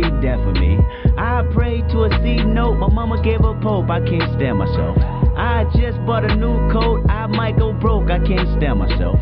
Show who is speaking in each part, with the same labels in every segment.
Speaker 1: be death for me. I pray to a C note, my mama gave a pope, I can't stand myself. I just bought a new coat, I might go broke, I can't stand myself.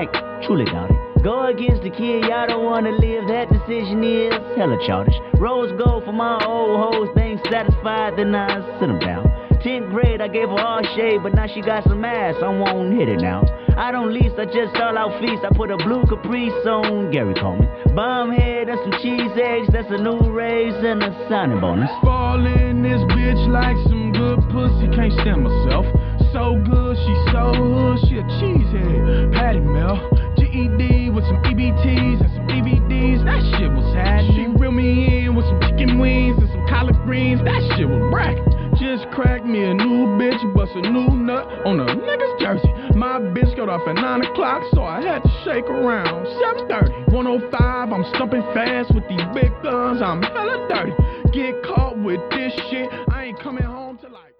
Speaker 1: Mic, truly doubt it. Go against the kid, y'all don't wanna live, that decision is hella childish. Rose gold for my old hoes, ain't satisfied, then I sit them down. 10th grade, I gave her all shade, but now she got some ass, I won't hit it now. I don't lease, I just stall out feast. I put a blue caprice on Gary Coleman. Bomb head and some cheese eggs, that's a new raise and a signing bonus.
Speaker 2: Fall in this bitch like some good pussy, can't stand myself. So good, she so hood, she a cheesehead. Patty Mel, GED with some EBTs and some DVDs, that shit was happening. She reeled me in with some chicken wings and some collard greens, that shit was bracket. Just cracked me a new bitch, bust a new nut on a nigga's jersey. My bitch got off at 9 o'clock, so I had to shake around. 7.30, 105, I'm stumping fast with these big guns, I'm hella dirty. Get caught with this shit, I ain't coming home till like...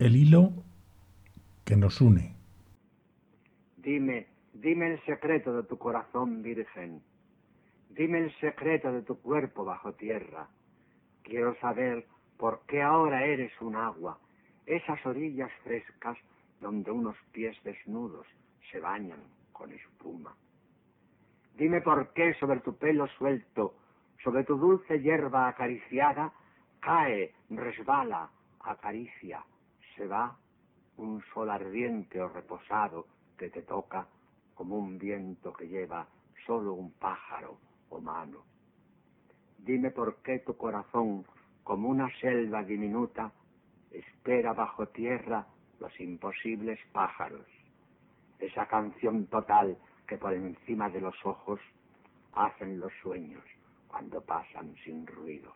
Speaker 3: El hilo que nos une.
Speaker 4: Dime, dime el secreto de tu corazón virgen. Dime el secreto de tu cuerpo bajo tierra. Quiero saber por qué ahora eres un agua, esas orillas frescas donde unos pies desnudos se bañan con espuma. Dime por qué sobre tu pelo suelto, sobre tu dulce hierba acariciada, cae, resbala, acaricia, se va un sol ardiente o reposado que te toca como un viento que lleva solo un pájaro o mano. Dime por qué tu corazón, como una selva diminuta, espera bajo tierra los imposibles pájaros. Esa canción total que por encima de los ojos hacen los sueños cuando pasan sin ruido.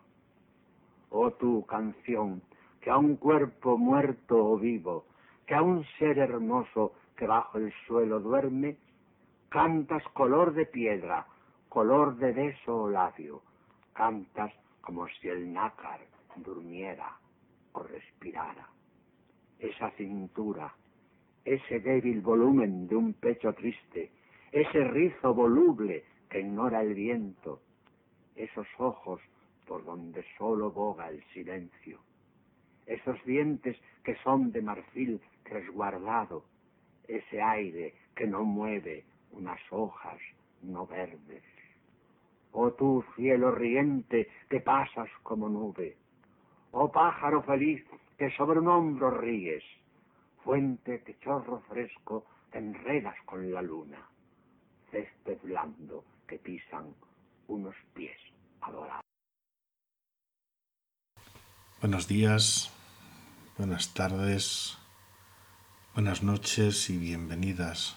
Speaker 4: Oh tu canción, que a un cuerpo muerto o vivo, que a un ser hermoso que bajo el suelo duerme, cantas color de piedra, color de beso o labio, cantas como si el nácar durmiera o respirara. Esa cintura, ese débil volumen de un pecho triste, ese rizo voluble que ignora el viento, esos ojos por donde solo boga el silencio, esos dientes que son de marfil resguardado, ese aire que no mueve unas hojas no verdes. Oh tú, cielo riente, que pasas como nube. Oh pájaro feliz, que sobre un hombro ríes. Fuente que chorro fresco enredas con la luna. Césped blando que pisan unos pies adorados.
Speaker 3: Buenos días, buenas tardes, buenas noches y bienvenidas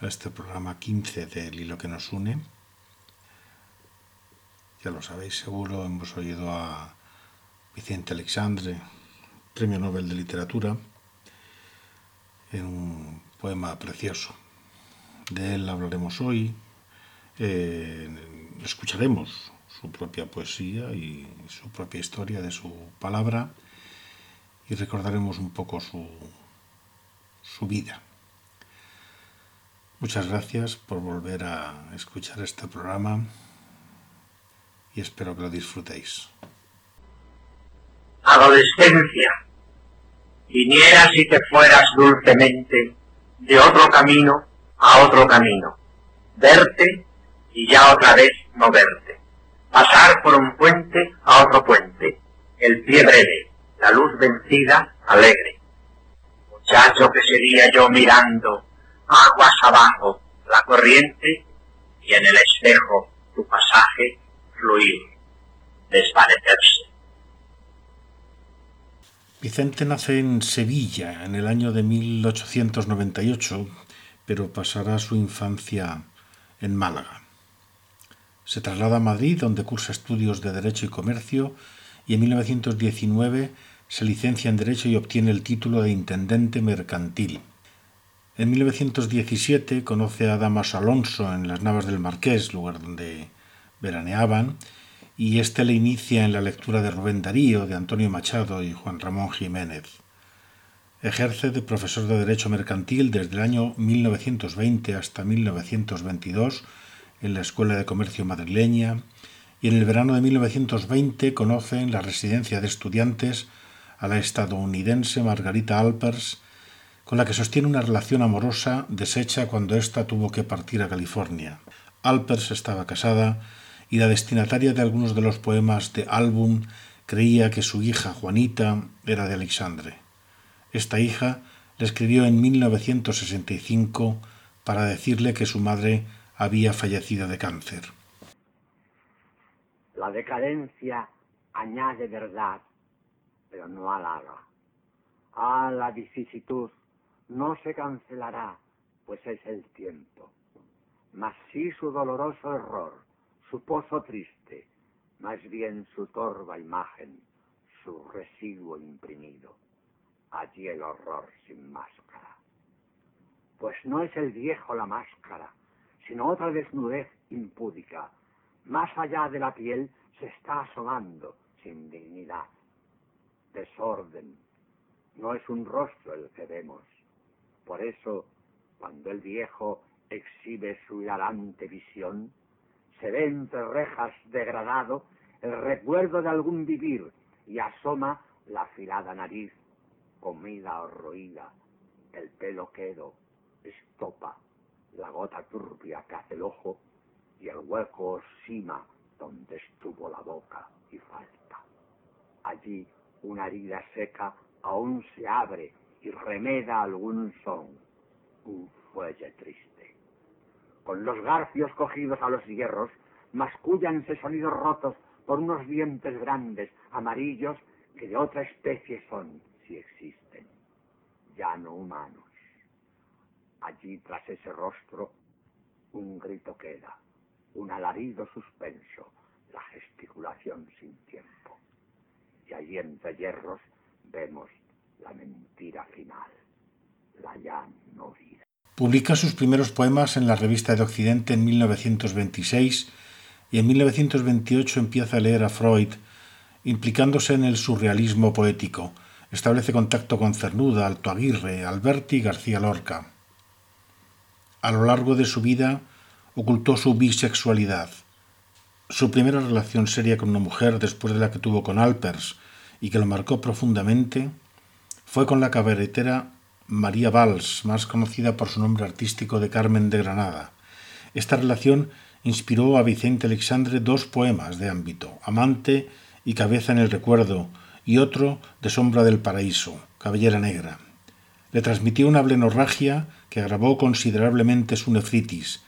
Speaker 3: a este programa 15 del Hilo que nos une. Ya lo sabéis seguro, hemos oído a Vicente Alexandre, Premio Nobel de Literatura, en un poema precioso. De él hablaremos hoy, eh, escucharemos su propia poesía y su propia historia de su palabra y recordaremos un poco su, su vida. Muchas gracias por volver a escuchar este programa y espero que lo disfrutéis.
Speaker 5: Adolescencia, vinieras y te fueras dulcemente de otro camino a otro camino, verte y ya otra vez no verte, pasar por un puente a otro puente, el pie breve, la luz vencida, alegre. Muchacho que sería yo mirando aguas abajo la corriente y en el espejo tu pasaje fluir, desvanecerse.
Speaker 3: Vicente nace en Sevilla en el año de 1898, pero pasará su infancia en Málaga. Se traslada a Madrid, donde cursa estudios de Derecho y Comercio, y en 1919 se licencia en Derecho y obtiene el título de Intendente Mercantil. En 1917 conoce a Damas Alonso en las Navas del Marqués, lugar donde veraneaban, y éste le inicia en la lectura de Rubén Darío, de Antonio Machado y Juan Ramón Jiménez. Ejerce de profesor de Derecho Mercantil desde el año 1920 hasta 1922 en la Escuela de Comercio madrileña y en el verano de 1920 conoce en la residencia de estudiantes a la estadounidense Margarita Alpers, con la que sostiene una relación amorosa deshecha cuando ésta tuvo que partir a California. Alpers estaba casada y la destinataria de algunos de los poemas de álbum creía que su hija Juanita era de Alexandre. Esta hija le escribió en 1965 para decirle que su madre había fallecido de cáncer.
Speaker 6: La decadencia añade verdad, pero no halaga. Ah, la vicisitud no se cancelará, pues es el tiempo. Mas sí su doloroso error, su pozo triste, más bien su torva imagen, su residuo imprimido allí el horror sin máscara. Pues no es el viejo la máscara, sino otra desnudez impúdica. Más allá de la piel se está asomando sin dignidad. Desorden. No es un rostro el que vemos. Por eso, cuando el viejo exhibe su hilarante visión, se ve entre rejas degradado el recuerdo de algún vivir y asoma la afilada nariz comida roída, el pelo quedo, estopa, la gota turbia que hace el ojo y el hueco sima donde estuvo la boca y falta. Allí una herida seca aún se abre y remeda algún son, un fuelle triste. Con los garfios cogidos a los hierros, mascúllanse sonidos rotos por unos dientes grandes, amarillos, que de otra especie son si existen, ya no humanos. Allí tras ese rostro un grito queda, un alarido suspenso, la gesticulación sin tiempo. Y allí entre hierros vemos la mentira final, la ya no vida.
Speaker 3: Publica sus primeros poemas en la Revista de Occidente en 1926 y en 1928 empieza a leer a Freud, implicándose en el surrealismo poético, Establece contacto con Cernuda, Alto Aguirre, Alberti y García Lorca. A lo largo de su vida ocultó su bisexualidad. Su primera relación seria con una mujer después de la que tuvo con Alpers y que lo marcó profundamente fue con la cabaretera María Valls, más conocida por su nombre artístico de Carmen de Granada. Esta relación inspiró a Vicente Alexandre dos poemas de ámbito, Amante y Cabeza en el Recuerdo, y otro de Sombra del Paraíso, Cabellera Negra. Le transmitió una blenorragia que agravó considerablemente su nefritis.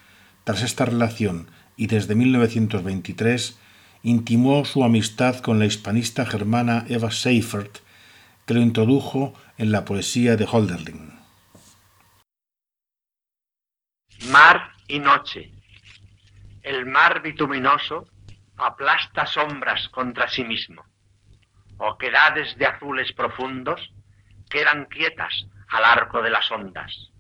Speaker 3: Tras esta relación y desde 1923, intimó su amistad con la hispanista germana Eva Seifert, que lo introdujo en la poesía de Holderlin.
Speaker 4: Mar y noche. El mar bituminoso aplasta sombras contra sí mismo oquedades de azules profundos quedan quietas al arco de las ondas.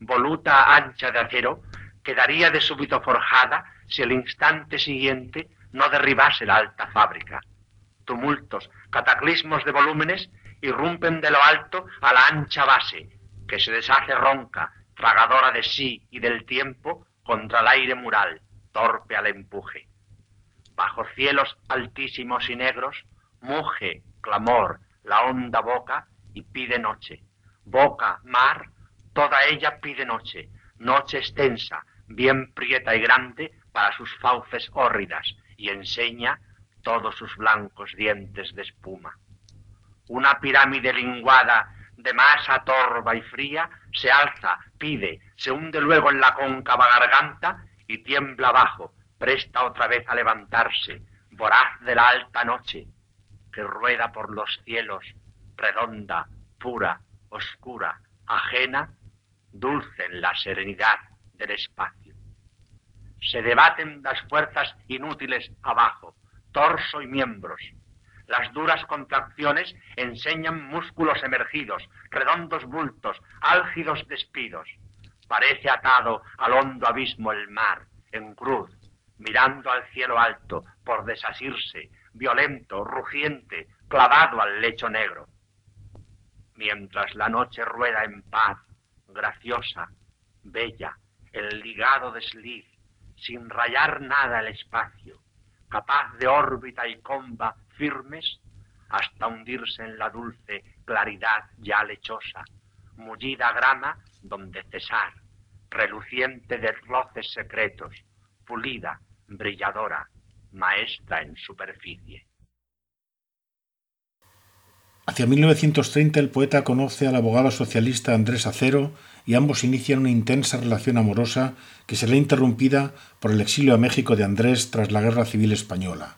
Speaker 4: Voluta ancha de acero quedaría de súbito forjada si el instante siguiente no derribase la alta fábrica. Tumultos, cataclismos de volúmenes irrumpen de lo alto a la ancha base, que se deshace ronca, tragadora de sí y del tiempo contra el aire mural, torpe al empuje. Bajo cielos altísimos y negros, muge, clamor, la honda boca y pide noche. Boca, mar, toda ella pide noche, noche extensa, bien prieta y grande para sus fauces hórridas, y enseña todos sus blancos dientes de espuma. Una pirámide linguada de masa torva y fría se alza, pide, se hunde luego en la cóncava garganta y tiembla abajo, presta otra vez a levantarse, voraz de la alta noche, que rueda por los cielos, redonda, pura, oscura, ajena, dulce en la serenidad del espacio. Se debaten las fuerzas inútiles abajo, torso y miembros. Las duras contracciones enseñan músculos emergidos, redondos bultos, álgidos despidos. Parece atado al hondo abismo el mar, en cruz, mirando al cielo alto, por desasirse, violento, rugiente, clavado al lecho negro. Mientras la noche rueda en paz, graciosa, bella, el ligado desliz, sin rayar nada el espacio, capaz de órbita y comba firmes, hasta hundirse en la dulce claridad ya lechosa, mullida grama donde cesar, reluciente de roces secretos, pulida, brilladora, maestra en superficie.
Speaker 3: Hacia 1930 el poeta conoce al abogado socialista Andrés Acero y ambos inician una intensa relación amorosa que será interrumpida por el exilio a México de Andrés tras la Guerra Civil Española.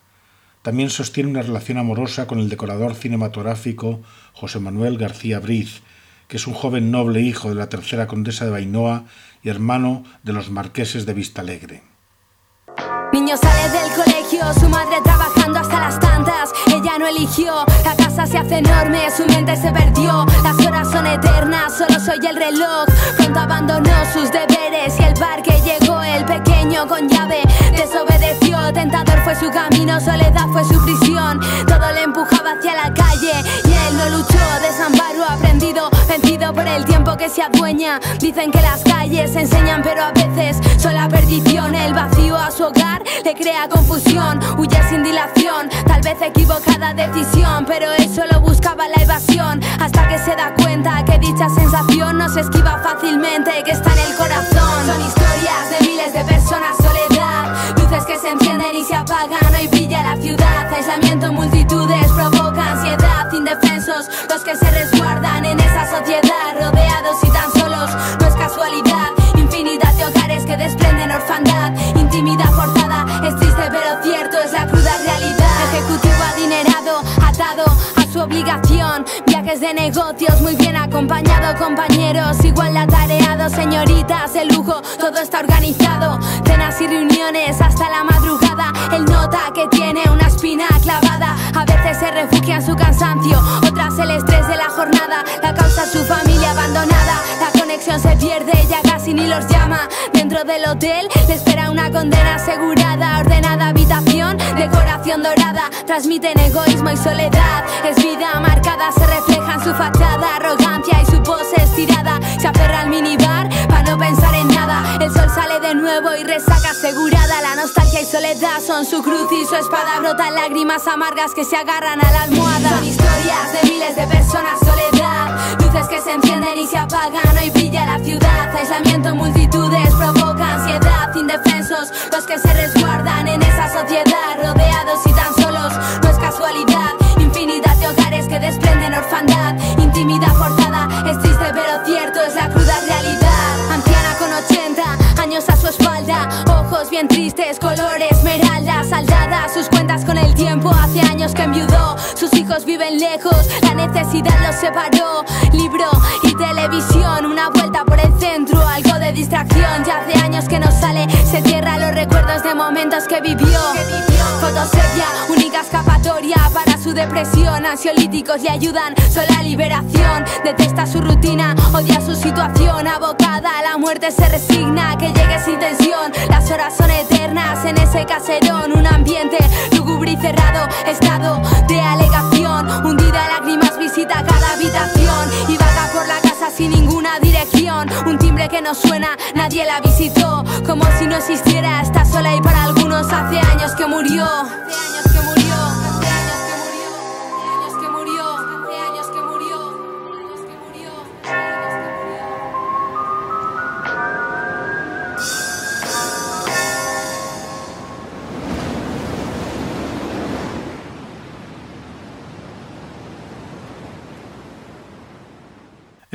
Speaker 3: También sostiene una relación amorosa con el decorador cinematográfico José Manuel García Briz, que es un joven noble hijo de la tercera condesa de Bainoa y hermano de los marqueses de Vistalegre.
Speaker 7: Niño sale del colegio, su madre trabajando hasta las tantas. No eligió, la casa se hace enorme, su mente se perdió. Las horas son eternas, solo soy el reloj. Pronto abandonó sus deberes y el bar que llegó, el pequeño con llave, desobedeció. Tentador fue su camino, soledad fue su prisión. Todo le empujaba hacia la calle y él no luchó. Desamparo aprendido, vencido por el tiempo que se adueña. Dicen que las calles enseñan, pero a veces son la perdición, el vacío a su hogar le crea confusión, huye sin dilación, tal vez equivocada decisión, pero él solo buscaba la evasión, hasta que se da cuenta que dicha sensación no se esquiva fácilmente, que está en el corazón. Son historias de miles de personas, soledad, luces que se encienden y se apagan, hoy brilla la ciudad, aislamiento, multitudes, provoca ansiedad, indefensos, los que se resguardan en esa sociedad, rodeados y tan de negocios muy bien acompañado, compañeros igual atareados, señoritas de lujo, todo está organizado, cenas y reuniones hasta la madrugada. Él nota que tiene una espina clavada, a veces se refugia en su cansancio, otras el estrés de la jornada, la causa su familia abandonada, la conexión se pierde, ya casi ni los llama. Dentro del hotel le espera una condena asegurada, ordenada habitación, decoración dorada, transmiten egoísmo y soledad. Es vida marcada, se refleja en su fachada, arrogancia y su pose estirada. Se aferra al minibar para no pensar en nada. El sol sale de nuevo y resaca asegurada. La nostalgia y soledad son su cruz y su espada. Brotan lágrimas amargas que se agarran a la almohada. Son historias de miles de personas, soledad. Luces que se encienden y se apagan. Hoy brilla la ciudad. Aislamiento, multitudes provoca ansiedad. Indefensos, los que se resguardan en esa sociedad. Rodeados y tan a su espalda, ojos bien tristes, color esmeralda, saldada, sus cuentas con el tiempo, hace años que enviudó, sus hijos viven lejos, la necesidad los separó, libro y televisión, una vuelta por el centro, de distracción, ya hace años que no sale, se cierra los recuerdos de momentos que vivió, fotosepia, única escapatoria para su depresión, ansiolíticos le ayudan, sola liberación, detesta su rutina, odia su situación, abocada a la muerte se resigna, que llegue sin tensión, las horas son eternas en ese caserón, un ambiente lúgubre y cerrado, estado de alegación, hundida en lágrimas visita cada habitación. Y vaga por la sin ninguna dirección, un timbre que no suena, nadie la visitó, como si no existiera, está sola y para algunos hace años que murió. Años que murió,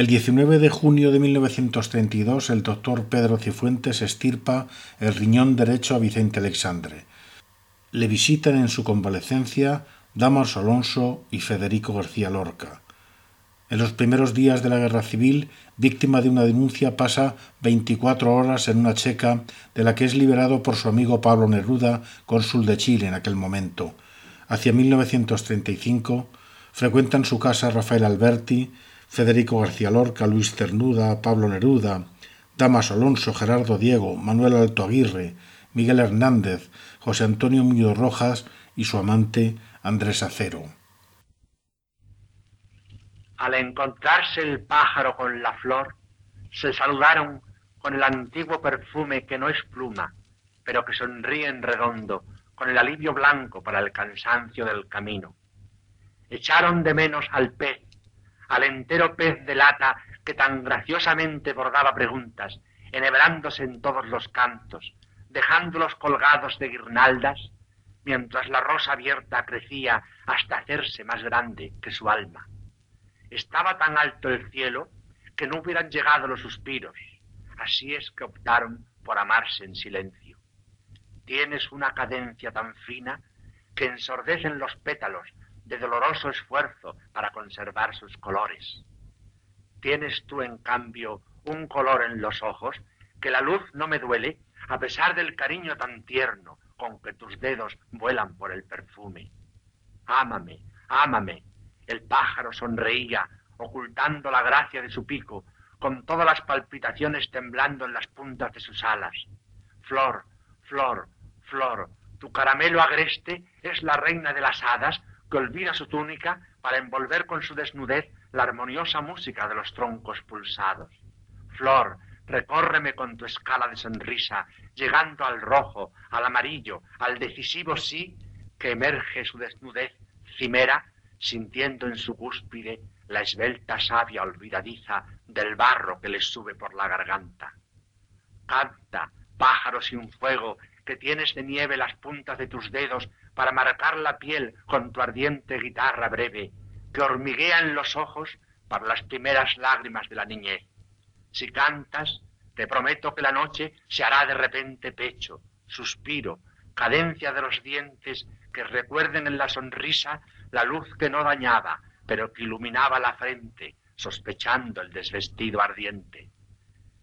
Speaker 3: El 19 de junio de 1932 el doctor Pedro Cifuentes estirpa el riñón derecho a Vicente Alexandre. Le visitan en su convalecencia Damaso Alonso y Federico García Lorca. En los primeros días de la guerra civil, víctima de una denuncia, pasa 24 horas en una checa de la que es liberado por su amigo Pablo Neruda, cónsul de Chile en aquel momento. hacia 1935, frecuentan su casa Rafael Alberti, Federico García Lorca, Luis Cernuda, Pablo Neruda, Damas Alonso, Gerardo Diego, Manuel Alto Aguirre, Miguel Hernández, José Antonio Muñoz Rojas y su amante Andrés Acero.
Speaker 4: Al encontrarse el pájaro con la flor, se saludaron con el antiguo perfume que no es pluma, pero que sonríe en redondo, con el alivio blanco para el cansancio del camino. Echaron de menos al pez, al entero pez de lata que tan graciosamente bordaba preguntas, enhebrándose en todos los cantos, dejándolos colgados de guirnaldas, mientras la rosa abierta crecía hasta hacerse más grande que su alma. Estaba tan alto el cielo que no hubieran llegado los suspiros. Así es que optaron por amarse en silencio. Tienes una cadencia tan fina que ensordecen los pétalos de doloroso esfuerzo para conservar sus colores. Tienes tú, en cambio, un color en los ojos que la luz no me duele a pesar del cariño tan tierno con que tus dedos vuelan por el perfume. Ámame, ámame. El pájaro sonreía, ocultando la gracia de su pico, con todas las palpitaciones temblando en las puntas de sus alas. Flor, flor, flor, tu caramelo agreste es la reina de las hadas que olvida su túnica para envolver con su desnudez la armoniosa música de los troncos pulsados. Flor, recórreme con tu escala de sonrisa, llegando al rojo, al amarillo, al decisivo sí, que emerge su desnudez cimera, sintiendo en su cúspide la esbelta savia olvidadiza del barro que le sube por la garganta. Canta, pájaro sin fuego, que tienes de nieve las puntas de tus dedos para marcar la piel con tu ardiente guitarra breve, que hormiguea en los ojos para las primeras lágrimas de la niñez. Si cantas, te prometo que la noche se hará de repente pecho, suspiro, cadencia de los dientes que recuerden en la sonrisa la luz que no dañaba, pero que iluminaba la frente, sospechando el desvestido ardiente.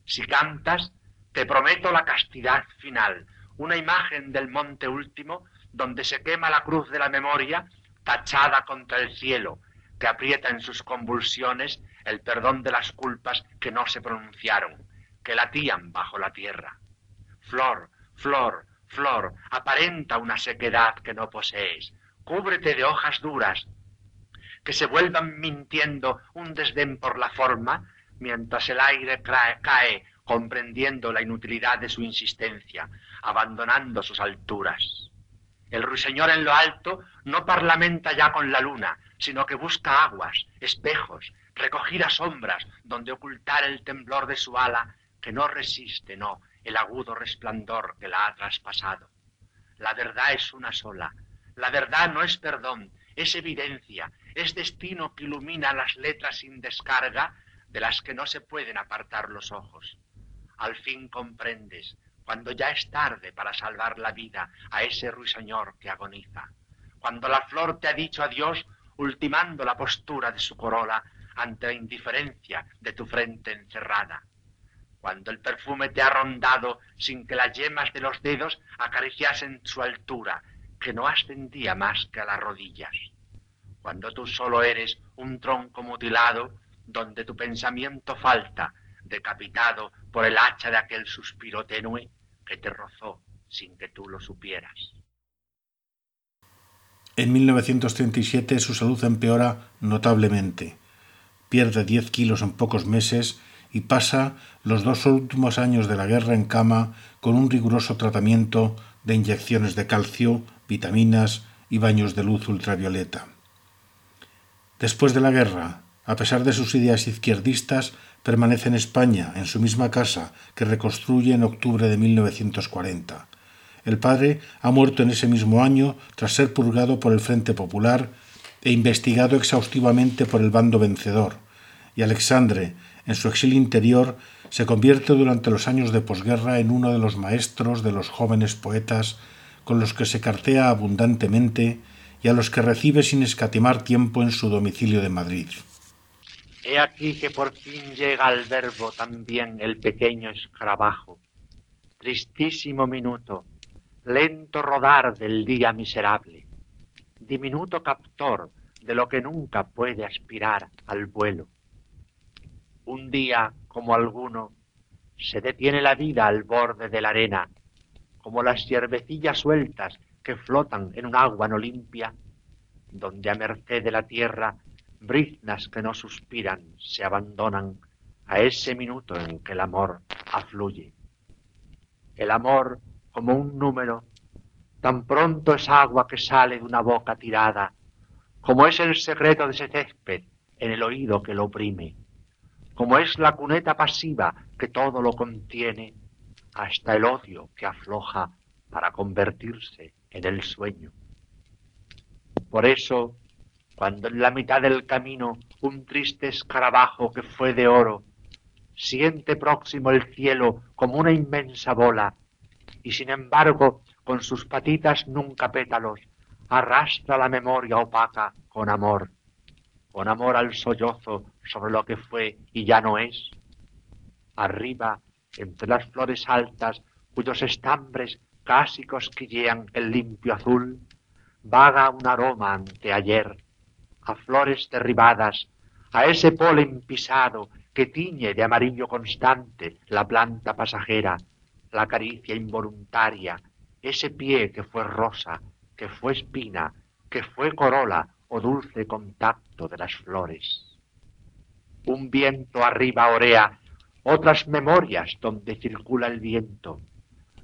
Speaker 4: Si cantas, te prometo la castidad final, una imagen del monte último donde se quema la cruz de la memoria tachada contra el cielo, que aprieta en sus convulsiones el perdón de las culpas que no se pronunciaron, que latían bajo la tierra. Flor, flor, flor, aparenta una sequedad que no posees, cúbrete de hojas duras, que se vuelvan mintiendo un desdén por la forma, mientras el aire cae, comprendiendo la inutilidad de su insistencia, abandonando sus alturas. El ruiseñor en lo alto no parlamenta ya con la luna, sino que busca aguas, espejos, recogidas sombras donde ocultar el temblor de su ala que no resiste, no, el agudo resplandor que la ha traspasado. La verdad es una sola. La verdad no es perdón, es evidencia, es destino que ilumina las letras sin descarga de las que no se pueden apartar los ojos. Al fin comprendes, cuando ya es tarde para salvar la vida a ese ruiseñor que agoniza. Cuando la flor te ha dicho adiós, ultimando la postura de su corola ante la indiferencia de tu frente encerrada. Cuando el perfume te ha rondado sin que las yemas de los dedos acariciasen su altura, que no ascendía más que a las rodillas. Cuando tú solo eres un tronco mutilado, donde tu pensamiento falta, decapitado por el hacha de aquel suspiro tenue que te rozó sin que tú lo supieras.
Speaker 3: En 1937 su salud empeora notablemente. Pierde 10 kilos en pocos meses y pasa los dos últimos años de la guerra en cama con un riguroso tratamiento de inyecciones de calcio, vitaminas y baños de luz ultravioleta. Después de la guerra, a pesar de sus ideas izquierdistas, permanece en España, en su misma casa, que reconstruye en octubre de 1940. El padre ha muerto en ese mismo año tras ser purgado por el Frente Popular e investigado exhaustivamente por el bando vencedor, y Alexandre, en su exilio interior, se convierte durante los años de posguerra en uno de los maestros de los jóvenes poetas con los que se cartea abundantemente y a los que recibe sin escatimar tiempo en su domicilio de Madrid.
Speaker 4: He aquí que por fin llega al verbo también el pequeño escarabajo. Tristísimo minuto, lento rodar del día miserable. diminuto captor de lo que nunca puede aspirar al vuelo. Un día, como alguno, se detiene la vida al borde de la arena, como las hierbecillas sueltas que flotan en un agua no limpia, donde a merced de la tierra briznas que no suspiran se abandonan a ese minuto en que el amor afluye. El amor, como un número, tan pronto es agua que sale de una boca tirada, como es el secreto de ese césped en el oído que lo oprime, como es la cuneta pasiva que todo lo contiene, hasta el odio que afloja para convertirse en el sueño. Por eso, cuando en la mitad del camino un triste escarabajo que fue de oro siente próximo el cielo como una inmensa bola, y sin embargo con sus patitas nunca pétalos arrastra la memoria opaca con amor, con amor al sollozo sobre lo que fue y ya no es. Arriba, entre las flores altas, cuyos estambres casi cosquillean el limpio azul, vaga un aroma ante ayer, a flores derribadas, a ese polen pisado que tiñe de amarillo constante la planta pasajera, la caricia involuntaria, ese pie que fue rosa, que fue espina, que fue corola o dulce contacto de las flores. Un viento arriba orea otras memorias donde circula el viento,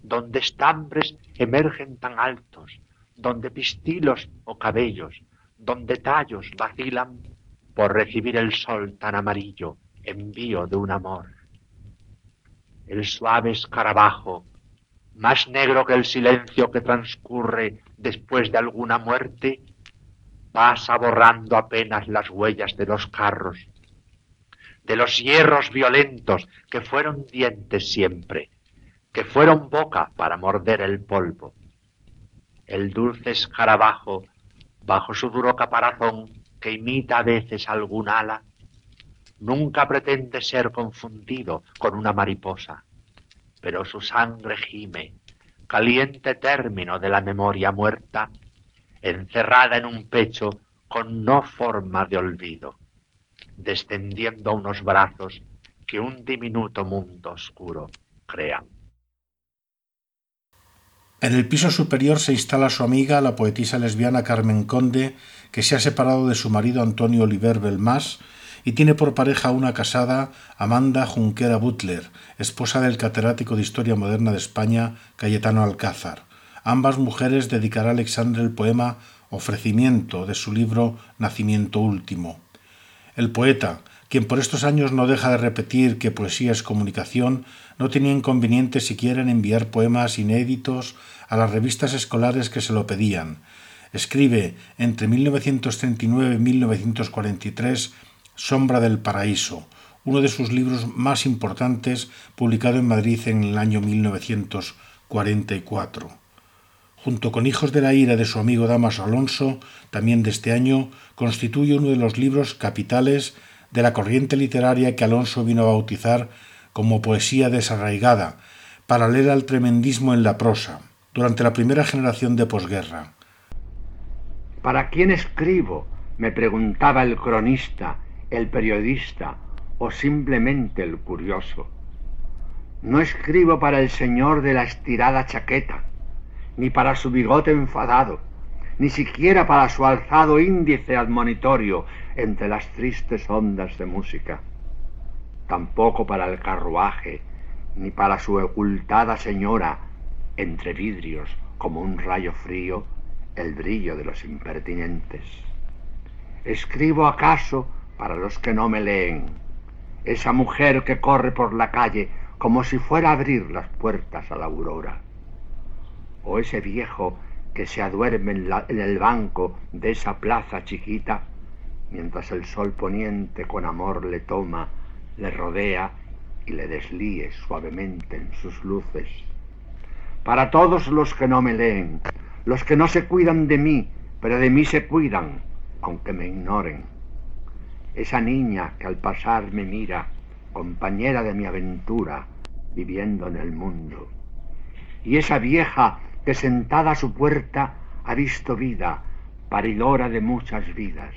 Speaker 4: donde estambres emergen tan altos, donde pistilos o cabellos, donde tallos vacilan por recibir el sol tan amarillo, envío de un amor. El suave escarabajo, más negro que el silencio que transcurre después de alguna muerte, pasa borrando apenas las huellas de los carros, de los hierros violentos que fueron dientes siempre, que fueron boca para morder el polvo. El dulce escarabajo, bajo su duro caparazón que imita a veces algún ala, nunca pretende ser confundido con una mariposa, pero su sangre gime, caliente término de la memoria muerta, encerrada en un pecho con no forma de olvido, descendiendo a unos brazos que un diminuto mundo oscuro crean.
Speaker 3: En el piso superior se instala su amiga, la poetisa lesbiana Carmen Conde, que se ha separado de su marido Antonio Oliver Belmas y tiene por pareja una casada, Amanda Junquera Butler, esposa del catedrático de Historia Moderna de España, Cayetano Alcázar. Ambas mujeres dedicará a Alexandre el poema Ofrecimiento de su libro Nacimiento Último. El poeta, quien por estos años no deja de repetir que poesía es comunicación, no tenía inconveniente siquiera en enviar poemas inéditos a las revistas escolares que se lo pedían. Escribe entre 1939 y 1943 Sombra del Paraíso, uno de sus libros más importantes, publicado en Madrid en el año 1944. Junto con Hijos de la Ira de su amigo Damaso Alonso, también de este año, constituye uno de los libros capitales de la corriente literaria que Alonso vino a bautizar como poesía desarraigada, paralela al tremendismo en la prosa, durante la primera generación de posguerra.
Speaker 6: ¿Para quién escribo? me preguntaba el cronista el periodista o simplemente el curioso. No escribo para el señor de la estirada chaqueta, ni para su bigote enfadado, ni siquiera para su alzado índice admonitorio entre las tristes ondas de música. Tampoco para el carruaje, ni para su ocultada señora, entre vidrios, como un rayo frío, el brillo de los impertinentes. Escribo acaso para los que no me leen, esa mujer que corre por la calle como si fuera a abrir las puertas a la aurora, o ese viejo que se aduerme en, el banco de esa plaza chiquita, mientras el sol poniente con amor le toma, le rodea y le deslíe suavemente en sus luces. Para todos los que no me leen, los que no se cuidan de mí, pero de mí se cuidan, aunque me ignoren esa niña que al pasar me mira, compañera de mi aventura, viviendo en el mundo. Y esa vieja que sentada a su puerta ha visto vida,
Speaker 4: paridora de muchas vidas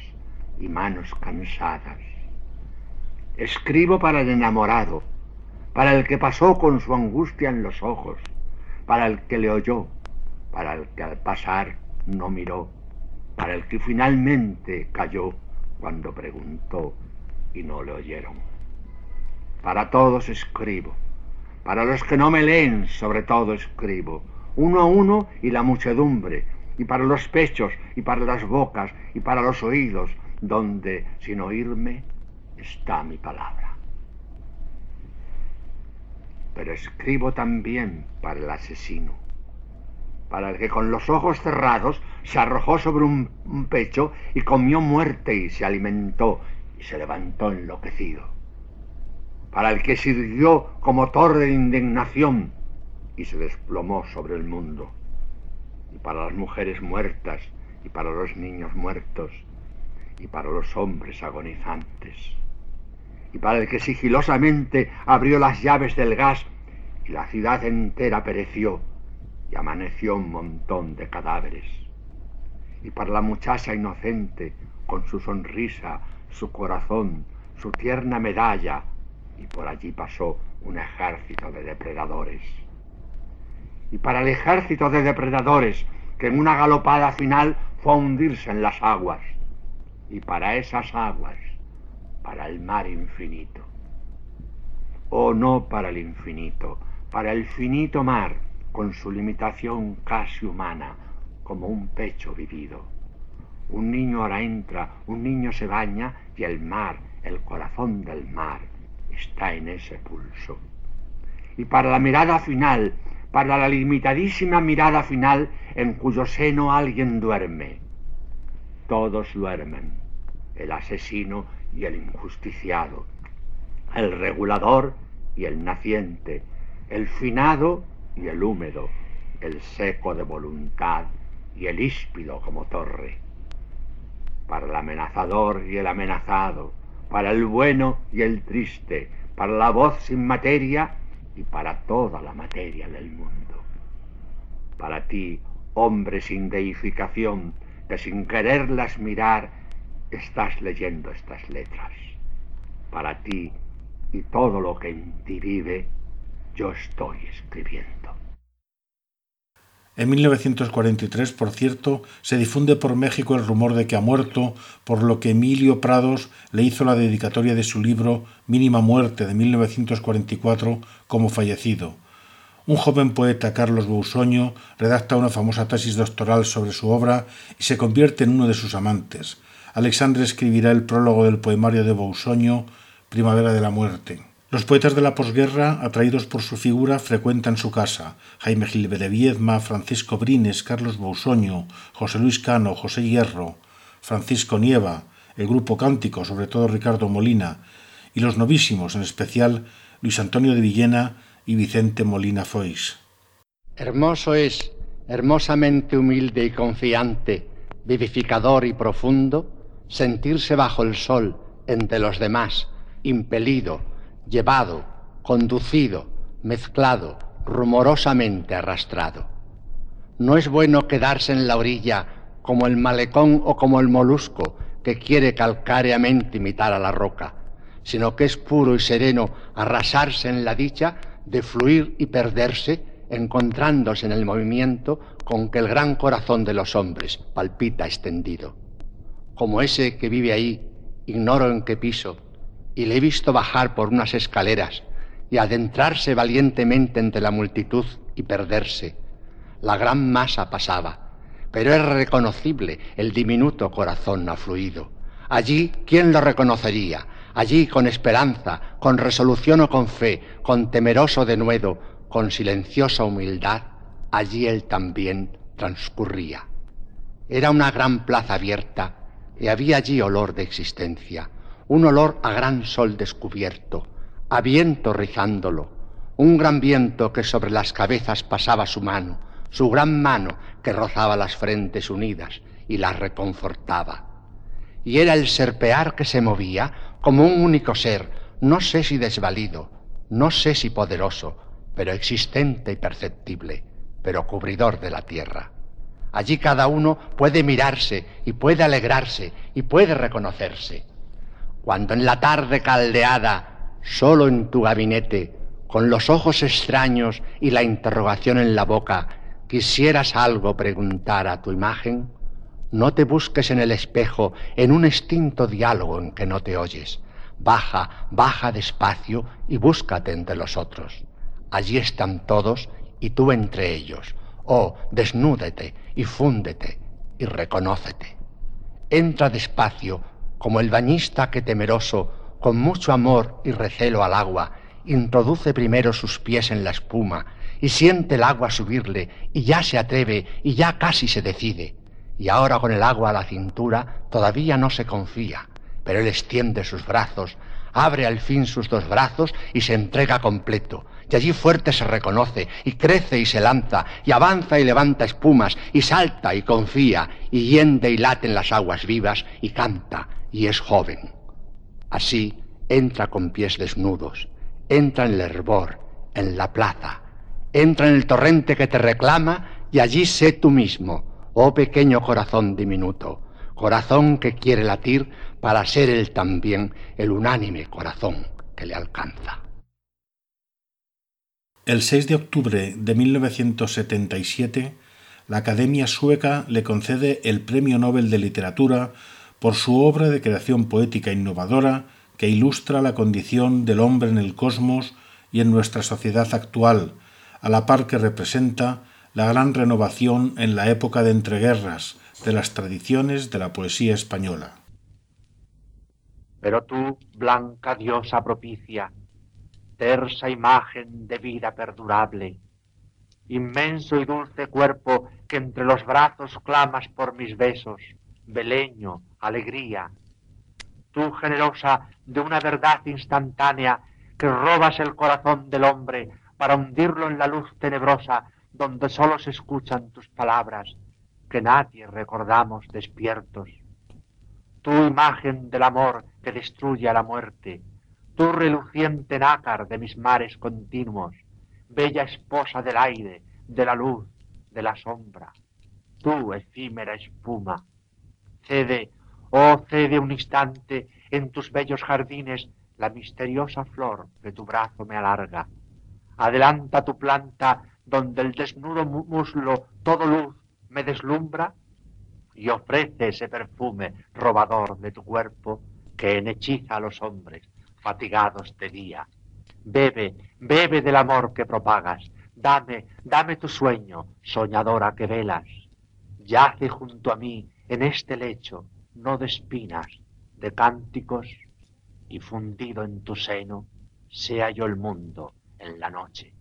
Speaker 4: y manos cansadas. Escribo para el enamorado, para el que pasó con su angustia en los ojos, para el que le oyó, para el que al pasar no miró, para el que finalmente cayó cuando preguntó y no le oyeron. Para todos escribo, para los que no me leen sobre todo escribo, uno a uno y la muchedumbre, y para los pechos, y para las bocas, y para los oídos, donde sin oírme está mi palabra. Pero escribo también para el asesino, para el que con los ojos cerrados se arrojó sobre un, un pecho y comió muerte y se alimentó y se levantó enloquecido, para el que sirvió como torre de indignación y se desplomó sobre el mundo, y para las mujeres muertas y para los niños muertos y para los hombres agonizantes, y para el que sigilosamente abrió las llaves del gas y la ciudad entera pereció y amaneció un montón de cadáveres, y para la muchacha inocente con su sonrisa, su corazón, su tierna medalla, y por allí pasó un ejército de depredadores. Y para el ejército de depredadores que en una galopada final fue a hundirse en las aguas, y para esas aguas, para el mar infinito. O no para el infinito, para el finito mar, con su limitación casi humana, como un pecho vivido. Un niño ahora entra, un niño se baña y el mar, el corazón del mar, está en ese pulso. Y para la mirada final, para la limitadísima mirada final en cuyo seno alguien duerme, todos duermen, el asesino y el injusticiado, el regulador y el naciente, el finado y el húmedo, el seco de voluntad y el híspido como torre, para el amenazador y el amenazado, para el bueno y el triste, para la voz sin materia y para toda la materia del mundo. Para ti, hombre sin deificación, que sin quererlas mirar estás leyendo estas letras. Para ti y todo lo que en ti vive, yo estoy escribiendo.
Speaker 3: En 1943, por cierto, se difunde por México el rumor de que ha muerto, por lo que Emilio Prados le hizo la dedicatoria de su libro Mínima Muerte de 1944 como fallecido. Un joven poeta, Carlos Bousoño, redacta una famosa tesis doctoral sobre su obra y se convierte en uno de sus amantes. Alexandre escribirá el prólogo del poemario de Bousoño, Primavera de la Muerte. Los poetas de la posguerra, atraídos por su figura, frecuentan su casa. Jaime Gil de Viedma, Francisco Brines, Carlos Bousoño, José Luis Cano, José Hierro, Francisco Nieva, el grupo Cántico, sobre todo Ricardo Molina, y los novísimos, en especial Luis Antonio de Villena y Vicente Molina Foix.
Speaker 8: Hermoso es, hermosamente humilde y confiante, vivificador y profundo, sentirse bajo el sol entre los demás, impelido, llevado, conducido, mezclado, rumorosamente arrastrado. No es bueno quedarse en la orilla como el malecón o como el molusco que quiere calcáreamente imitar a la roca, sino que es puro y sereno arrasarse en la dicha de fluir y perderse, encontrándose en el movimiento con que el gran corazón de los hombres palpita extendido. Como ese que vive ahí, ignoro en qué piso, y le he visto bajar por unas escaleras y adentrarse valientemente entre la multitud y perderse. La gran masa pasaba, pero es reconocible el diminuto corazón afluido. Allí, ¿quién lo reconocería? Allí, con esperanza, con resolución o con fe, con temeroso denuedo, con silenciosa humildad, allí él también transcurría. Era una gran plaza abierta y había allí olor de existencia, un olor a gran sol descubierto, a viento rizándolo, un gran viento que sobre las cabezas pasaba su mano, su gran mano que rozaba las frentes unidas y las reconfortaba. Y era el serpear que se movía como un único ser, no sé si desvalido, no sé si poderoso, pero existente y perceptible, pero cubridor de la tierra.
Speaker 4: Allí cada uno puede mirarse y puede alegrarse y puede reconocerse. Cuando en la tarde caldeada, solo en tu gabinete, con los ojos extraños y la interrogación en la boca, quisieras algo preguntar a tu imagen, no te busques en el espejo en un extinto diálogo en que no te oyes. Baja, baja despacio y búscate entre los otros. Allí están todos y tú entre ellos. Oh, desnúdete y fúndete y reconócete. Entra despacio como el bañista que temeroso, con mucho amor y recelo al agua, introduce primero sus pies en la espuma y siente el agua subirle y ya se atreve y ya casi se decide. Y ahora con el agua a la cintura todavía no se confía, pero él extiende sus brazos, abre al fin sus dos brazos y se entrega completo. Y allí fuerte se reconoce, y crece y se lanza, y avanza y levanta espumas, y salta y confía, y hiende y late en las aguas vivas, y canta, y es joven. Así entra con pies desnudos, entra en el hervor, en la plaza, entra en el torrente que te reclama, y allí sé tú mismo, oh pequeño corazón diminuto, corazón que quiere latir para ser él también el unánime corazón que le alcanza.
Speaker 3: El 6 de octubre de 1977, la Academia Sueca le concede el Premio Nobel de Literatura por su obra de creación poética innovadora que ilustra la condición del hombre en el cosmos y en nuestra sociedad actual, a la par que representa la gran renovación en la época de entreguerras de las tradiciones de la poesía española.
Speaker 4: Pero tú, blanca diosa propicia, tersa imagen de vida perdurable, inmenso y dulce cuerpo que entre los brazos clamas por mis besos, beleño, alegría, tú generosa de una verdad instantánea que robas el corazón del hombre para hundirlo en la luz tenebrosa donde solo se escuchan tus palabras, que nadie recordamos despiertos. Tu imagen del amor que destruye a la muerte, tu reluciente nácar de mis mares continuos, bella esposa del aire, de la luz, de la sombra, tú efímera espuma, cede, oh cede un instante en tus bellos jardines la misteriosa flor que tu brazo me alarga. Adelanta tu planta donde el desnudo muslo todo luz me deslumbra y ofrece ese perfume robador de tu cuerpo que enhechiza a los hombres fatigados de día. Bebe, bebe del amor que propagas, dame, dame tu sueño, soñadora que velas. Yace junto a mí en este lecho, no de espinas, de cánticos, y fundido en tu seno, sea yo el mundo en la noche.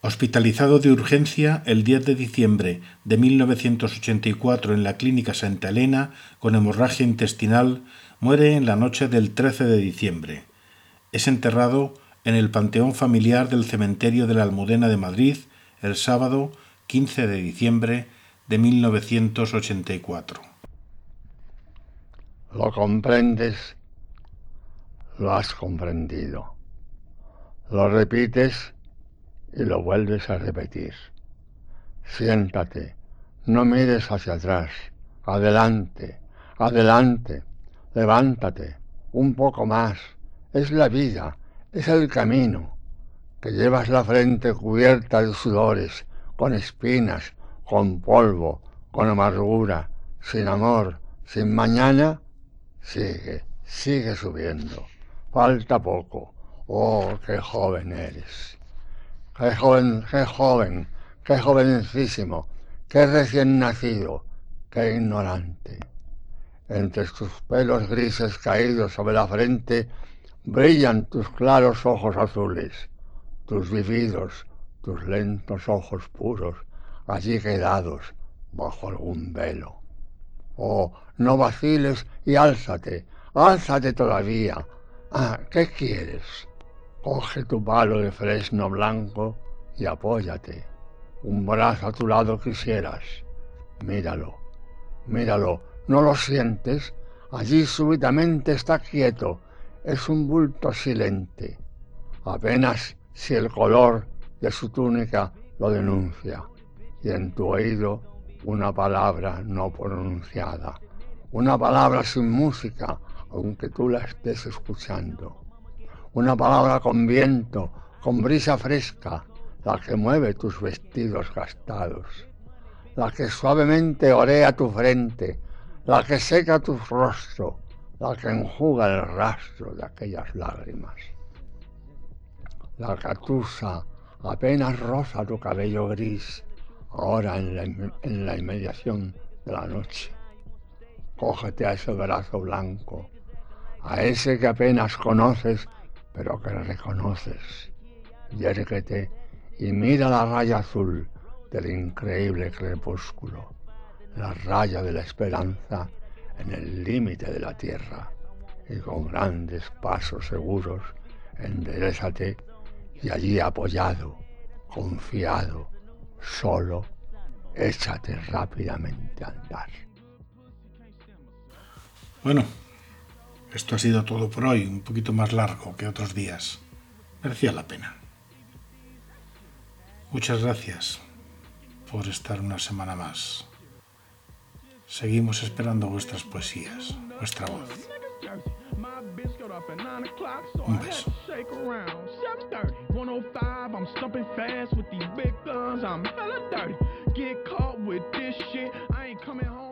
Speaker 3: Hospitalizado de urgencia el 10 de diciembre de 1984 en la Clínica Santa Elena con hemorragia intestinal, muere en la noche del 13 de diciembre. Es enterrado en el Panteón Familiar del Cementerio de la Almudena de Madrid el sábado 15 de diciembre de 1984.
Speaker 4: Lo comprendes, lo has comprendido. Lo repites y lo vuelves a repetir. Siéntate, no mires hacia atrás, adelante, adelante, levántate, un poco más. Es la vida, es el camino, que llevas la frente cubierta de sudores, con espinas, con polvo, con amargura, sin amor, sin mañana. Sigue, sigue subiendo. Falta poco. Oh, qué joven eres. Qué joven, qué joven, qué jovencísimo, qué recién nacido, qué ignorante. Entre tus pelos grises caídos sobre la frente brillan tus claros ojos azules, tus vividos, tus lentos ojos puros, allí quedados bajo algún velo. Oh, no vaciles y álzate, álzate todavía. Ah, ¿qué quieres? Coge tu palo de fresno blanco y apóyate. Un brazo a tu lado quisieras. Míralo, míralo. ¿No lo sientes? Allí súbitamente está quieto. Es un bulto silente. Apenas si el color de su túnica lo denuncia. y en tu oído una palabra no pronunciada, una palabra sin música, aunque tú la estés escuchando, una palabra con viento, con brisa fresca, la que mueve tus vestidos gastados, la que suavemente orea tu frente, la que seca tu rostro, la que enjuga el rastro de aquellas lágrimas. La catusa apenas rosa tu cabello gris, ahora en la, inmediación de la noche. Cógete a ese brazo blanco, a ese que apenas conoces, pero que reconoces. Yérguete y mira la raya azul del increíble crepúsculo, la raya de la esperanza en el límite de la tierra, y con grandes pasos seguros enderezate y allí apoyado, confiado, solo, échate rápidamente a andar.
Speaker 2: Bueno, esto ha sido todo por hoy, un poquito más largo que otros días. Merecía la pena. Muchas gracias por estar una semana más. Seguimos esperando vuestras poesías, vuestra voz. Un beso. 105, I'm stumping fast with these big guns. I'm hella dirty. Get caught with this shit. I ain't coming home.